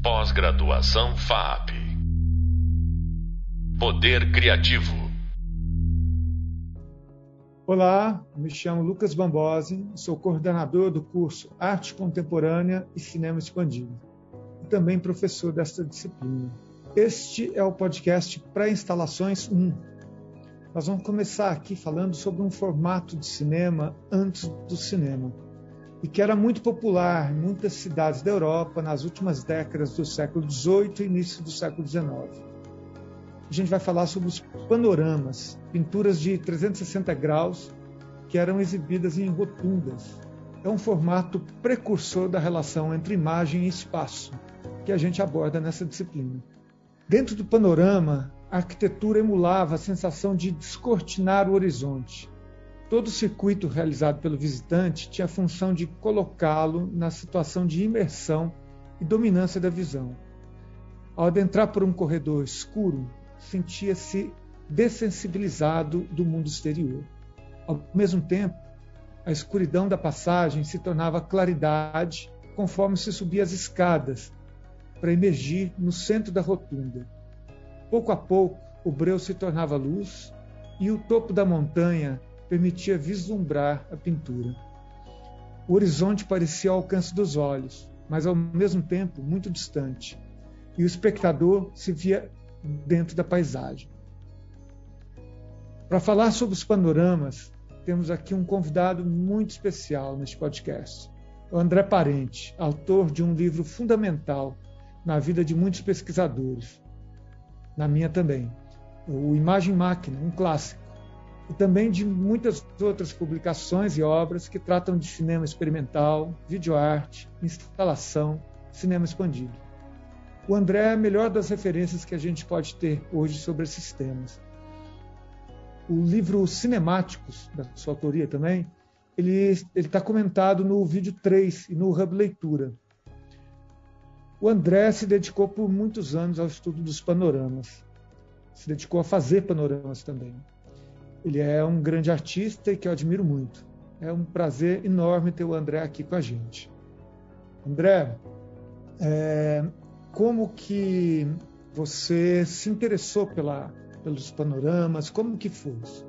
Pós-graduação FAP. Poder Criativo. Olá, me chamo Lucas Bambosi, sou coordenador do curso Arte Contemporânea e Cinema Expandido e também professor desta disciplina. Este é o podcast Pré-Instalações 1. Nós vamos começar aqui falando sobre um formato de cinema antes do cinema e que era muito popular em muitas cidades da Europa nas últimas décadas do século XVIII e início do século XIX. A gente vai falar sobre os panoramas, pinturas de 360 graus que eram exibidas em rotundas. É um formato precursor da relação entre imagem e espaço que a gente aborda nessa disciplina. Dentro do panorama, a arquitetura emulava a sensação de descortinar o horizonte, Todo o circuito realizado pelo visitante tinha a função de colocá-lo na situação de imersão e dominância da visão. Ao adentrar por um corredor escuro, sentia-se dessensibilizado do mundo exterior. Ao mesmo tempo, a escuridão da passagem se tornava claridade conforme se subia as escadas para emergir no centro da rotunda. Pouco a pouco, o breu se tornava luz e o topo da montanha permitia vislumbrar a pintura. O horizonte parecia ao alcance dos olhos, mas ao mesmo tempo muito distante, e o espectador se via dentro da paisagem. Para falar sobre os panoramas, temos aqui um convidado muito especial neste podcast, o André Parente, autor de um livro fundamental na vida de muitos pesquisadores, na minha também, o Imagem Máquina, um clássico e também de muitas outras publicações e obras que tratam de cinema experimental, videoarte, instalação, cinema expandido. O André é a melhor das referências que a gente pode ter hoje sobre esses temas. O livro Cinemáticos, da sua autoria também, ele está comentado no vídeo 3 e no Hub Leitura. O André se dedicou por muitos anos ao estudo dos panoramas. Se dedicou a fazer panoramas também. Ele é um grande artista e que eu admiro muito. É um prazer enorme ter o André aqui com a gente. André, é, como que você se interessou pela, pelos panoramas? Como que foi isso?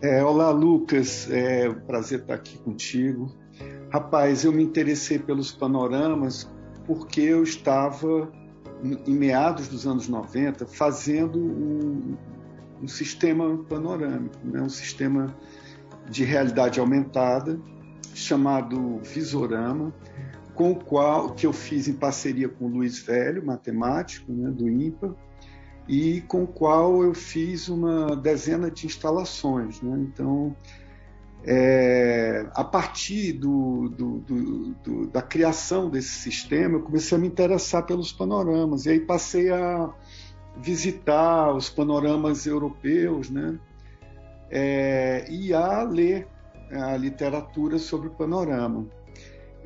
É, olá, Lucas. É um prazer estar aqui contigo. Rapaz, eu me interessei pelos panoramas porque eu estava, em meados dos anos 90, fazendo um, um sistema panorâmico, né? um sistema de realidade aumentada chamado Visorama, com o qual que eu fiz em parceria com o Luiz Velho, matemático né, do INPA, e com o qual eu fiz uma dezena de instalações. Né? Então, é, a partir do, do, do, da criação desse sistema, eu comecei a me interessar pelos panoramas, e aí passei a visitar os panoramas europeus, né? É, e a ler a literatura sobre o panorama.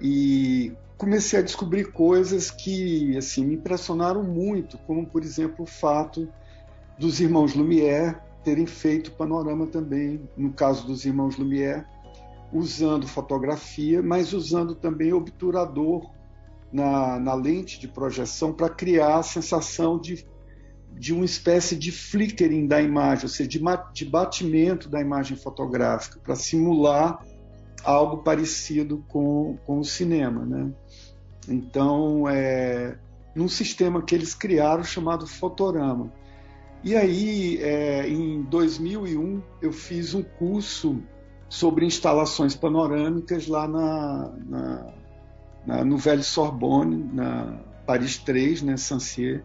E comecei a descobrir coisas que assim me impressionaram muito, como por exemplo o fato dos irmãos Lumière terem feito panorama também, no caso dos irmãos Lumière, usando fotografia, mas usando também obturador na, na lente de projeção para criar a sensação de de uma espécie de flickering da imagem, ou seja, de, de batimento da imagem fotográfica, para simular algo parecido com, com o cinema. Né? Então, é, num sistema que eles criaram chamado Fotorama. E aí, é, em 2001, eu fiz um curso sobre instalações panorâmicas lá na, na, na no Velho Sorbonne, na Paris 3, né, Sancier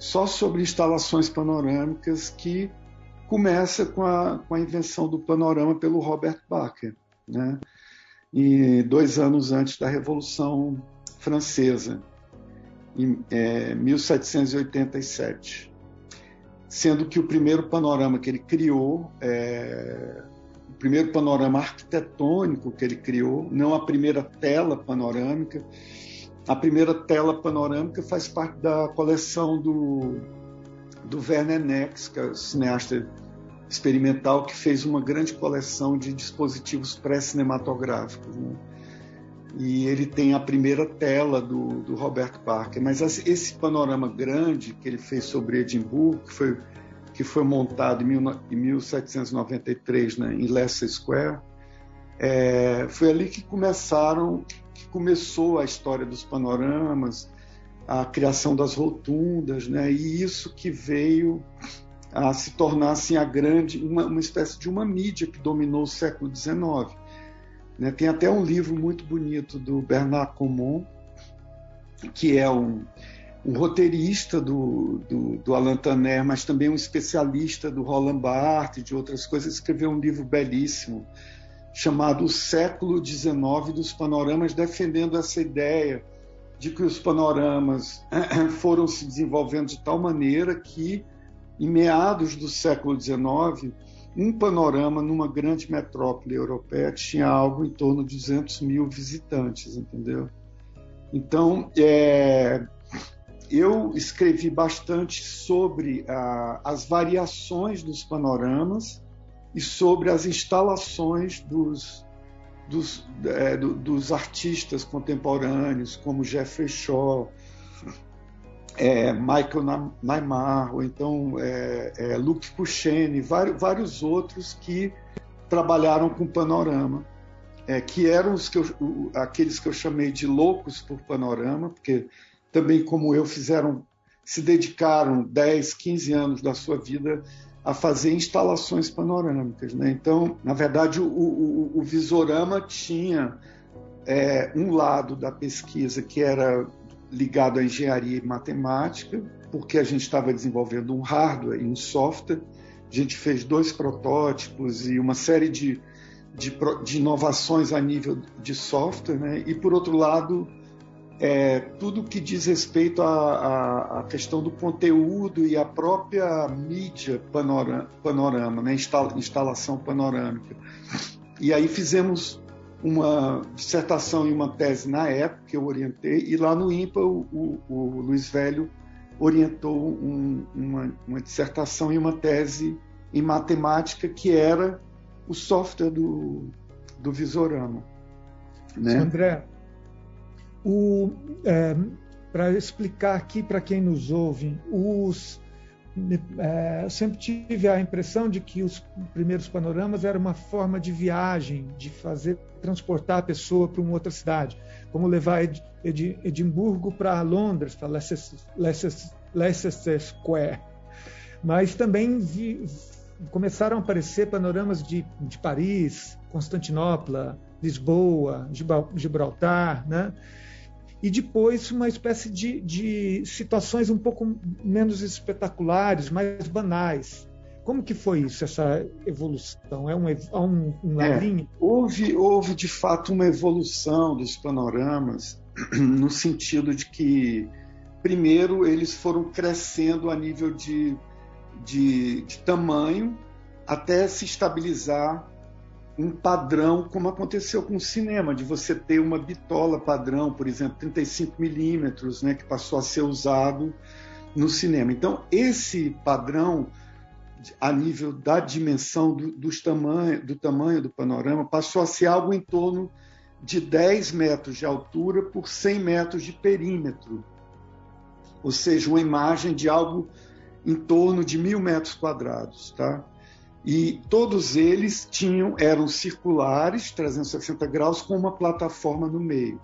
só sobre instalações panorâmicas que começa com a, com a invenção do panorama pelo Robert Bacher, né? e dois anos antes da Revolução Francesa, em é, 1787. Sendo que o primeiro panorama que ele criou, é, o primeiro panorama arquitetônico que ele criou, não a primeira tela panorâmica, a primeira tela panorâmica faz parte da coleção do, do Werner Nex, que é o cineasta experimental que fez uma grande coleção de dispositivos pré-cinematográficos. Né? e ele tem a primeira tela do, do Roberto Parker. Mas esse panorama grande que ele fez sobre Edimburgo, que foi, que foi montado em, mil, em 1793 né, em Leicester Square, é, foi ali que começaram, que começou a história dos panoramas, a criação das rotundas, né, e isso que veio a se tornar assim a grande, uma, uma espécie de uma mídia que dominou o século XIX né? Tem até um livro muito bonito do Bernard Comon, que é um, um roteirista do, do, do, Alain Tanner, mas também um especialista do Roland Barthes e de outras coisas, escreveu um livro belíssimo chamado O Século XIX dos Panoramas, defendendo essa ideia de que os panoramas foram se desenvolvendo de tal maneira que, em meados do século XIX, um panorama numa grande metrópole europeia tinha algo em torno de 200 mil visitantes, entendeu? Então, é, eu escrevi bastante sobre a, as variações dos panoramas e sobre as instalações dos, dos, é, do, dos artistas contemporâneos, como Jeffrey Shaw, é, Michael Neymar, ou então é, é, Luke Puchene, vários, vários, outros que trabalharam com panorama, é, que eram os que eu, aqueles que eu chamei de loucos por panorama, porque também como eu fizeram, se dedicaram 10, 15 anos da sua vida a fazer instalações panorâmicas. Né? Então, na verdade, o, o, o Visorama tinha é, um lado da pesquisa que era ligado à engenharia e matemática, porque a gente estava desenvolvendo um hardware e um software. A gente fez dois protótipos e uma série de, de, de inovações a nível de software, né? e por outro lado, é, tudo que diz respeito à, à, questão do conteúdo e à própria mídia panorama, panorama né? instalação panorâmica. E aí fizemos uma dissertação e uma tese na época que eu orientei, e lá no IMPA o, o, o Luiz Velho orientou um, uma, uma, dissertação e uma tese em matemática que era o software do, do Visorama. Né? André, é, para explicar aqui para quem nos ouve, os é, sempre tive a impressão de que os primeiros panoramas era uma forma de viagem, de fazer transportar a pessoa para uma outra cidade, como levar Ed, Ed, Edimburgo para Londres, para Leicester, Leicester, Leicester Square. Mas também vi, começaram a aparecer panoramas de, de Paris, Constantinopla, Lisboa, Gibraltar, né? E depois uma espécie de, de situações um pouco menos espetaculares, mais banais. Como que foi isso, essa evolução? É um, é um, um É, houve, houve, de fato, uma evolução dos panoramas, no sentido de que, primeiro, eles foram crescendo a nível de, de, de tamanho até se estabilizar um padrão, como aconteceu com o cinema, de você ter uma bitola padrão, por exemplo, 35 milímetros, né, que passou a ser usado no cinema. Então, esse padrão, a nível da dimensão do, dos tamanho, do tamanho do panorama, passou a ser algo em torno de 10 metros de altura por 100 metros de perímetro. Ou seja, uma imagem de algo em torno de mil metros quadrados. Tá? E todos eles tinham eram circulares, 360 graus, com uma plataforma no meio.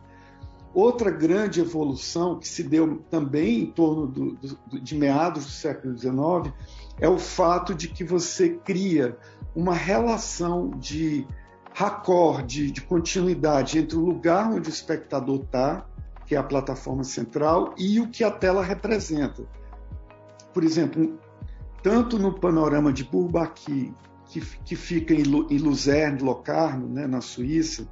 Outra grande evolução que se deu também em torno do, do, de meados do século XIX é o fato de que você cria uma relação de raccord, de, de continuidade entre o lugar onde o espectador está, que é a plataforma central, e o que a tela representa. Por exemplo, tanto no panorama de Bourbaki, que, que fica em, em Luzerne, Locarno, né, na Suíça,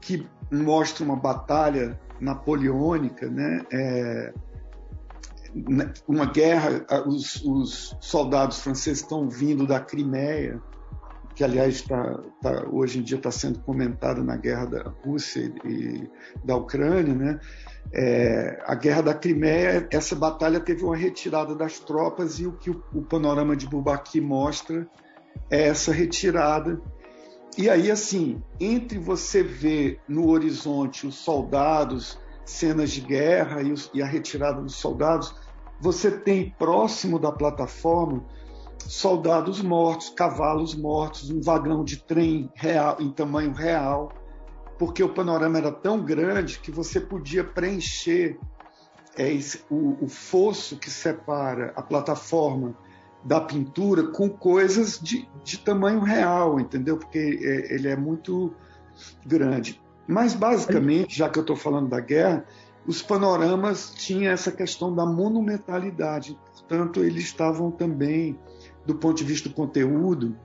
que mostra uma batalha napoleônica, né, é, uma guerra, os, os, soldados franceses estão vindo da Crimeia, que aliás tá, tá, hoje em dia está sendo comentada na guerra da Rússia e da Ucrânia, né? É, a Guerra da Crimeia, essa batalha teve uma retirada das tropas e o que o, o panorama de Bubaqui mostra é essa retirada. E aí, assim, entre você ver no horizonte os soldados, cenas de guerra e, os, e a retirada dos soldados, você tem próximo da plataforma soldados mortos, cavalos mortos, um vagão de trem real, em tamanho real, porque o panorama era tão grande que você podia preencher é, esse, o, o fosso que separa a plataforma da pintura com coisas de, de tamanho real, entendeu? Porque é, ele é muito grande. Mas, basicamente, já que eu estou falando da guerra, os panoramas tinham essa questão da monumentalidade. Portanto, eles estavam também, do ponto de vista do conteúdo,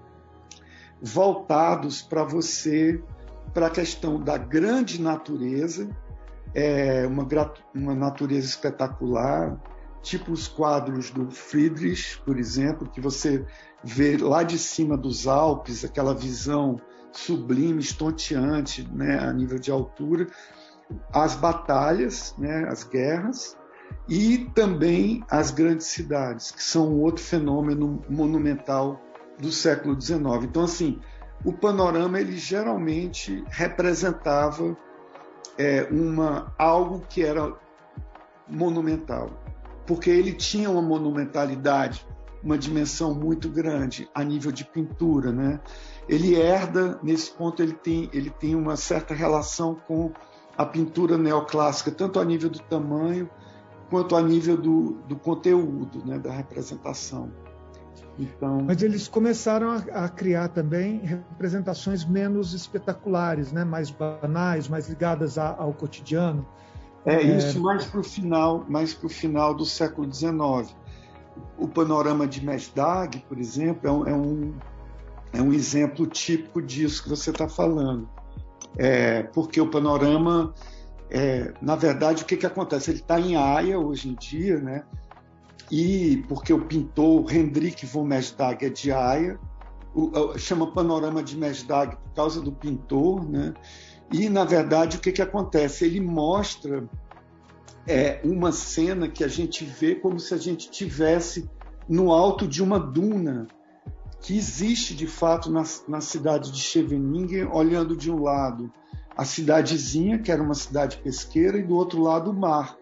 voltados para você, para a questão da grande natureza, é, uma, uma natureza espetacular, tipo os quadros do Friedrich, por exemplo, que você vê lá de cima dos Alpes, aquela visão sublime, estonteante, né, a nível de altura, as batalhas, né, as guerras, e também as grandes cidades, que são outro fenômeno monumental do século XIX. Então, assim, o panorama ele geralmente representava é, uma algo que era monumental porque ele tinha uma monumentalidade, uma dimensão muito grande a nível de pintura, né? Ele herda nesse ponto ele tem ele tem uma certa relação com a pintura neoclássica, tanto a nível do tamanho quanto a nível do, do conteúdo, né, da representação. Então... Mas eles começaram a, a, criar também representações menos espetaculares, né, mais banais, mais ligadas a, ao cotidiano. É, é isso mais para o final, mais para o final do século XIX. O panorama de Mesdag, por exemplo, é um, é um, é um exemplo típico disso que você está falando. É, porque o panorama, é, na verdade, o que, que acontece? Ele está em Haia hoje em dia, né? E porque o pintor Hendrik von Mesdag é de Haia, chama panorama de Mesdag por causa do pintor, né? E, na verdade, o que, que acontece? Ele mostra é, uma cena que a gente vê como se a gente tivesse no alto de uma duna que existe de fato na, na cidade de Scheveningen, olhando de um lado a cidadezinha, que era uma cidade pesqueira, e do outro lado o mar.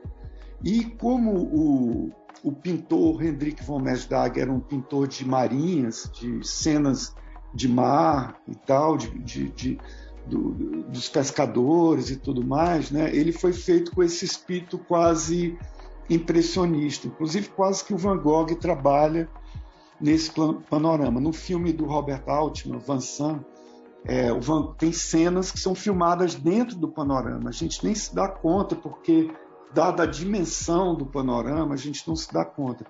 E como o, o pintor Hendrik von Mesdag era um pintor de marinhas, de cenas de mar e tal, de, de, de do, dos pescadores e tudo mais, né, ele foi feito com esse espírito quase impressionista, inclusive quase que o Van Gogh trabalha nesse panorama. No filme do Robert Altman, Van é, Van, tem cenas que são filmadas dentro do panorama. A gente nem se dá conta, porque, dada a dimensão do panorama, a gente não se dá conta.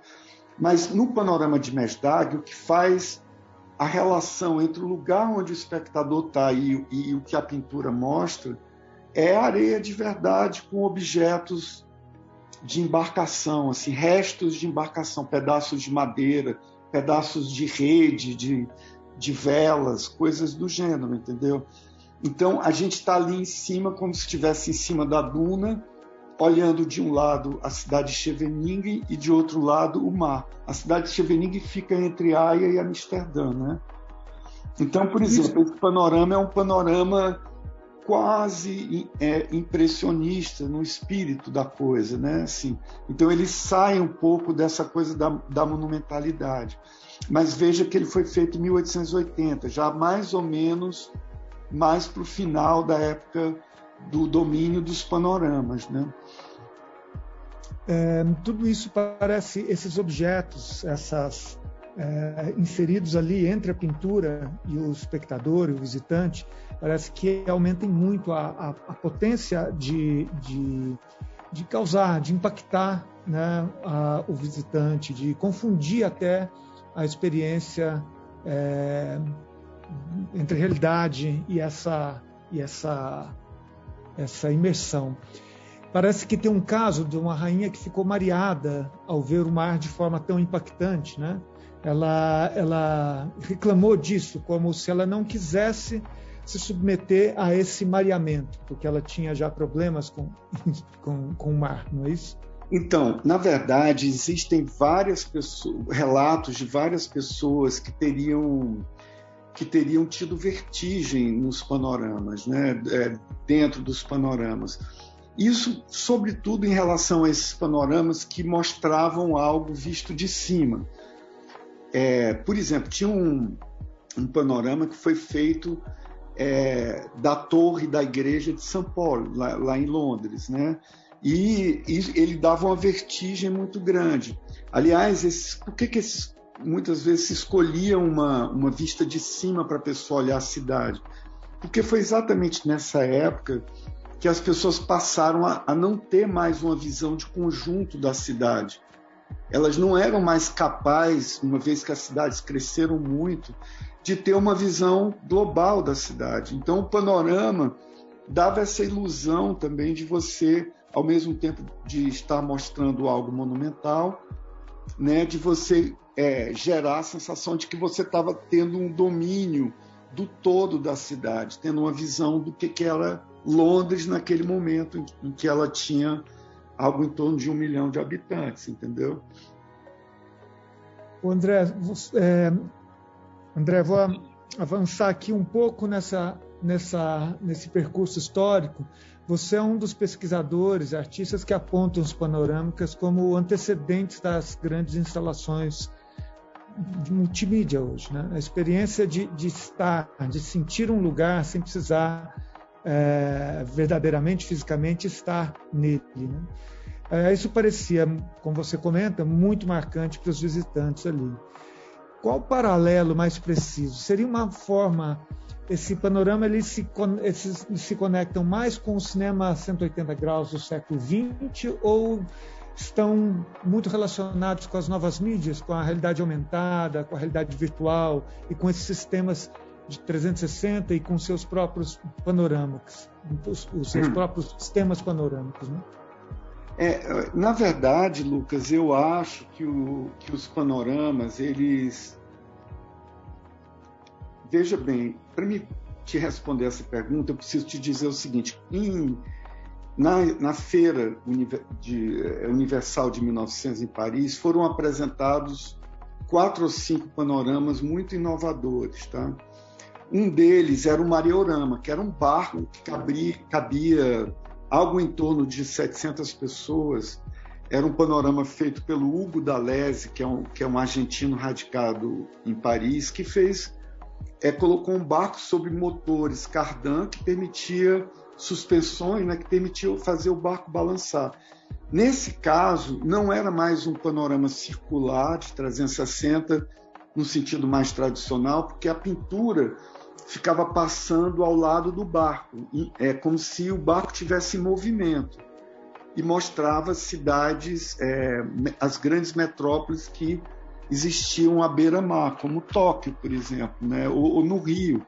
Mas no panorama de Mesdag, o que faz a relação entre o lugar onde o espectador está e, e, o que a pintura mostra é areia de verdade com objetos de embarcação, assim, restos de embarcação, pedaços de madeira, pedaços de rede, de, de velas, coisas do gênero, entendeu? Então a gente está ali em cima, como se estivesse em cima da duna, olhando de um lado a cidade de Scheveningen e de outro lado o mar. A cidade de Scheveningen fica entre Haia e Amsterdã, né? Então, por exemplo, esse panorama é um panorama quase é, impressionista no espírito da coisa, né? Assim, então ele sai um pouco dessa coisa da, da monumentalidade. Mas veja que ele foi feito em 1880, já mais ou menos mais para o final da época do domínio dos panoramas. Né? É, tudo isso parece, esses objetos, essas é, inseridos ali entre a pintura e o espectador, e o visitante, parece que aumentem muito a, a, a potência de, de, de, causar, de impactar né, a, o visitante, de confundir até a experiência é, entre realidade e essa, e essa essa imersão. Parece que tem um caso de uma rainha que ficou mareada ao ver o mar de forma tão impactante, né? Ela, ela reclamou disso, como se ela não quisesse se submeter a esse mareamento, porque ela tinha já problemas com, com, com o mar, não é isso? Então, na verdade, existem pessoas, relatos de várias pessoas que teriam que teriam tido vertigem nos panoramas, né, é, dentro dos panoramas. Isso, sobretudo, em relação a esses panoramas que mostravam algo visto de cima. É, por exemplo, tinha um, um, panorama que foi feito é, da torre da igreja de São Paulo, lá, lá em Londres, né? E, e, ele dava uma vertigem muito grande. Aliás, esses, por que, que esses, muitas vezes se escolhia uma, uma vista de cima para a pessoa olhar a cidade? Porque foi exatamente nessa época que as pessoas passaram a, a não ter mais uma visão de conjunto da cidade. Elas não eram mais capazes, uma vez que as cidades cresceram muito, de ter uma visão global da cidade. Então, o panorama dava essa ilusão também de você, ao mesmo tempo de estar mostrando algo monumental, né, de você é, gerar a sensação de que você estava tendo um domínio do todo da cidade, tendo uma visão do que, que era Londres naquele momento em, que ela tinha algo em torno de um milhão de habitantes, entendeu? André, é, André, vou avançar aqui um pouco nessa, nessa, nesse percurso histórico. Você é um dos pesquisadores, artistas que apontam os panorâmicas como antecedentes das grandes instalações de multimídia hoje. Né? A experiência de, de estar, de sentir um lugar sem precisar é, verdadeiramente, fisicamente, estar nele. Né? É, isso parecia, como você comenta, muito marcante para os visitantes ali. Qual o paralelo mais preciso? Seria uma forma, esse panorama eles se, eles se conectam mais com o cinema 180 graus do século XX ou estão muito relacionados com as novas mídias, com a realidade aumentada, com a realidade virtual e com esses sistemas de 360 e com seus próprios panorâmicos, os, os seus hum. próprios sistemas panorâmicos. Né? É, na verdade, Lucas, eu acho que, o, que os panoramas, eles. Veja bem, para me te responder essa pergunta, eu preciso te dizer o seguinte: em, na, na feira de, eh, universal de 1900 em Paris, foram apresentados quatro ou cinco panoramas muito inovadores, tá? Um deles era o Mariorama, que era um barco que cabia, cabia algo em torno de 700 pessoas. Era um panorama feito pelo Hugo D'Alese, que é um, que é um argentino radicado em Paris, que fez é, colocou um barco sobre motores cardan que permitia suspensões, né, que permitia fazer o barco balançar. Nesse caso, não era mais um panorama circular de 360 no sentido mais tradicional, porque a pintura ficava passando ao lado do barco, é como se o barco tivesse movimento e mostrava cidades, é, as grandes metrópoles que existiam à beira-mar, como Tóquio, por exemplo, né? ou, ou, no Rio,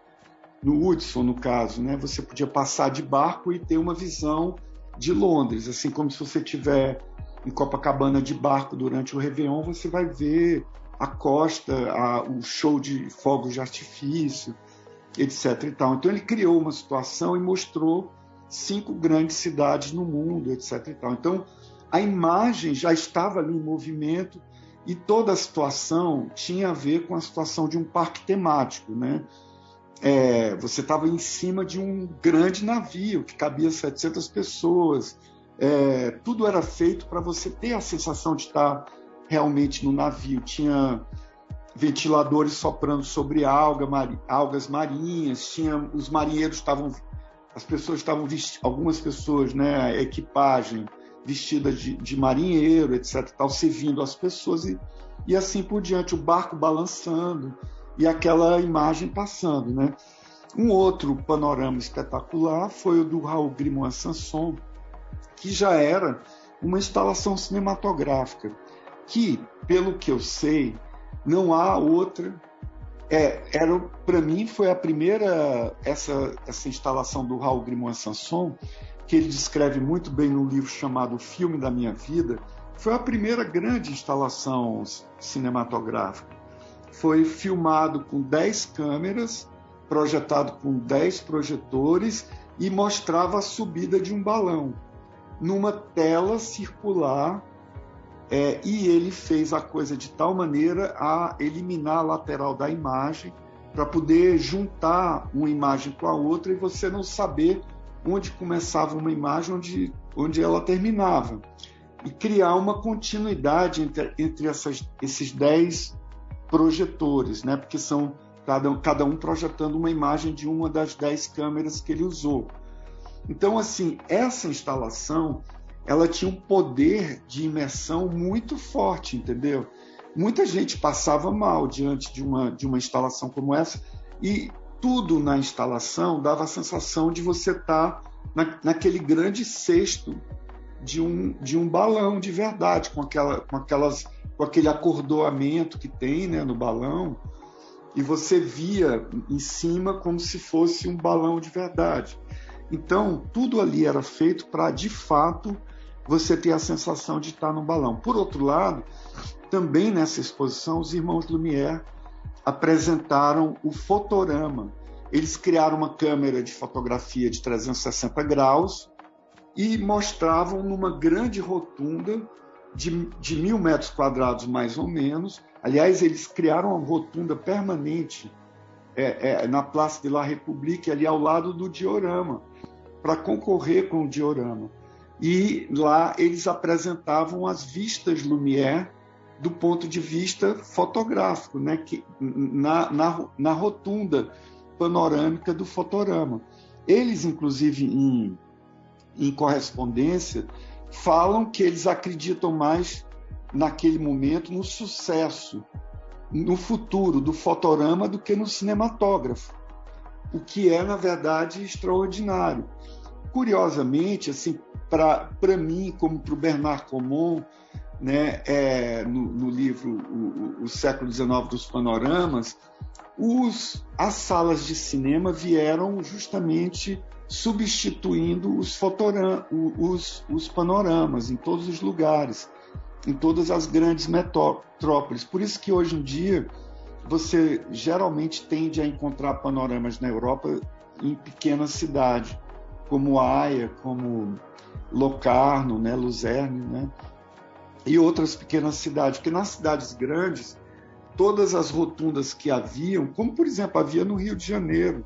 no Hudson, no caso, né? Você podia passar de barco e ter uma visão de Londres, assim como se você tiver em Copacabana de barco durante o Réveillon, você vai ver a costa, a, o show de fogos de artifício etc. E tal. Então ele criou uma situação e mostrou cinco grandes cidades no mundo, etc. E tal. Então a imagem já estava ali em movimento e toda a situação tinha a ver com a situação de um parque temático, né? É, você estava em cima de um grande navio que cabia 700 pessoas. É, tudo era feito para você ter a sensação de estar realmente no navio. Tinha ventiladores soprando sobre alga, algas marinhas, tinha, os marinheiros estavam, as pessoas estavam algumas pessoas, né, a equipagem vestida de, de marinheiro, etc, tal, servindo as pessoas e, e assim por diante, o barco balançando e aquela imagem passando, né. Um outro panorama espetacular foi o do Raul Grimoire Sanson, que já era uma instalação cinematográfica, que, pelo que eu sei, não há outra. É, era para mim foi a primeira essa essa instalação do Raul Grimoire Sanson que ele descreve muito bem no livro chamado Filme da Minha Vida. Foi a primeira grande instalação cinematográfica. Foi filmado com 10 câmeras, projetado com 10 projetores e mostrava a subida de um balão numa tela circular é, e ele fez a coisa de tal maneira a eliminar a lateral da imagem para poder juntar uma imagem com a outra e você não saber onde começava uma imagem, onde, onde ela terminava. E criar uma continuidade entre, entre essas, esses dez projetores, né? porque são cada, cada um projetando uma imagem de uma das dez câmeras que ele usou. Então, assim, essa instalação ela tinha um poder de imersão muito forte, entendeu? Muita gente passava mal diante de uma, de uma instalação como essa e tudo na instalação dava a sensação de você estar tá na, naquele grande cesto de um, de um balão de verdade, com, aquela, com, aquelas, com aquele acordoamento que tem né, no balão, e você via em cima como se fosse um balão de verdade. Então, tudo ali era feito para, de fato, você ter a sensação de estar no balão. Por outro lado, também nessa exposição, os irmãos Lumière apresentaram o fotorama. Eles criaram uma câmera de fotografia de 360 graus e mostravam numa grande rotunda de, de mil metros quadrados, mais ou menos. Aliás, eles criaram uma rotunda permanente é, é, na Praça de la République, ali ao lado do diorama, para concorrer com o diorama. E lá eles apresentavam as vistas Lumière do ponto de vista fotográfico, né, que, na, na, na rotunda panorâmica do fotorama. Eles, inclusive, em, em correspondência, falam que eles acreditam mais naquele momento no sucesso, no futuro do fotorama do que no cinematógrafo, o que é, na verdade, extraordinário. Curiosamente, assim, para mim, como para o Bernard Comon, né, é, no, no, livro o, o, século XIX dos panoramas, os, as salas de cinema vieram justamente substituindo os, fotoram, os, os panoramas em todos os lugares, em todas as grandes metrópoles. Por isso que hoje em dia você geralmente tende a encontrar panoramas na Europa em pequenas cidades, como Haia, como Locarno, né, Luzerne, né, e outras pequenas cidades, porque nas cidades grandes, todas as rotundas que haviam, como por exemplo havia no Rio de Janeiro,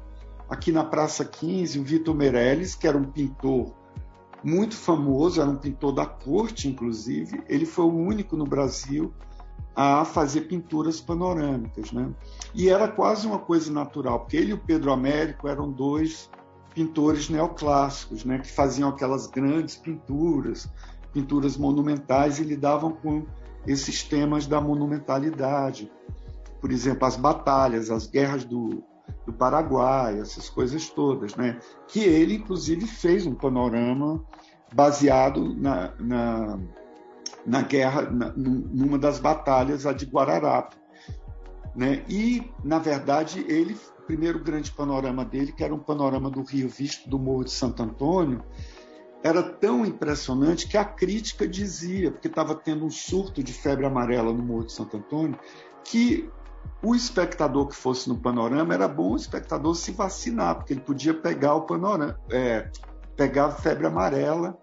aqui na Praça 15, o Vitor Meirelles, que era um pintor muito famoso, era um pintor da corte, inclusive, ele foi o único no Brasil a fazer pinturas panorâmicas, né? E era quase uma coisa natural, porque ele e o Pedro Américo eram dois pintores neoclássicos, né, que faziam aquelas grandes pinturas, pinturas monumentais e lidavam com esses temas da monumentalidade. Por exemplo, as batalhas, as guerras do, do Paraguai, essas coisas todas, né? Que ele, inclusive, fez um panorama baseado na, na, na guerra, na, numa das batalhas, a de Guararapes. Né? E, na verdade, ele, o primeiro grande panorama dele, que era um panorama do Rio visto do Morro de Santo Antônio, era tão impressionante que a crítica dizia, porque estava tendo um surto de febre amarela no Morro de Santo Antônio, que o espectador que fosse no panorama era bom o espectador se vacinar, porque ele podia pegar o panorama, é, pegar a febre amarela.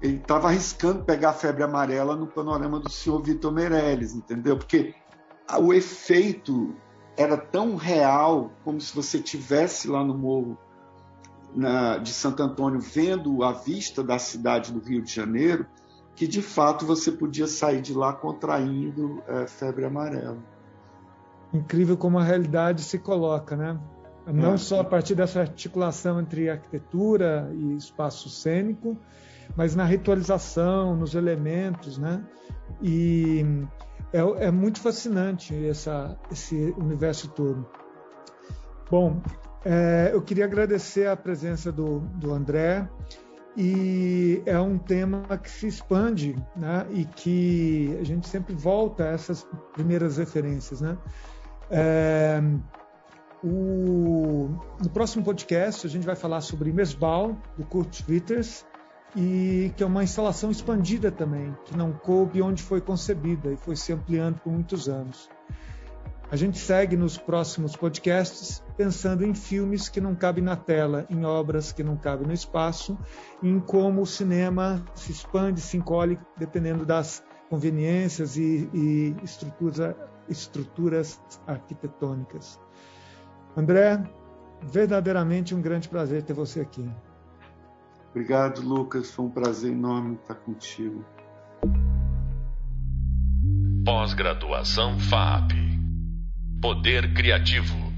Ele estava arriscando pegar a febre amarela no panorama do senhor Vitor Meirelles, entendeu? Porque o efeito era tão real como se você tivesse lá no morro na, de Santo Antônio vendo a vista da cidade do Rio de Janeiro, que de fato você podia sair de lá contraindo é, febre amarela. Incrível como a realidade se coloca, né? Não é. só a partir dessa articulação entre arquitetura e espaço cênico, mas na ritualização, nos elementos, né? E é, é muito fascinante essa, esse universo todo. Bom, é, eu queria agradecer a presença do, do André e é um tema que se expande né, e que a gente sempre volta a essas primeiras referências. Né? É, o, no próximo podcast a gente vai falar sobre Mesbal, do Kurt Witters, e que é uma instalação expandida também, que não coube onde foi concebida e foi se ampliando por muitos anos. A gente segue nos próximos podcasts pensando em filmes que não cabem na tela, em obras que não cabem no espaço, em como o cinema se expande, se encolhe, dependendo das conveniências e, e estruturas, estruturas arquitetônicas. André, verdadeiramente um grande prazer ter você aqui. Obrigado, Lucas. Foi um prazer enorme estar contigo. Pós-graduação FAP. Poder Criativo.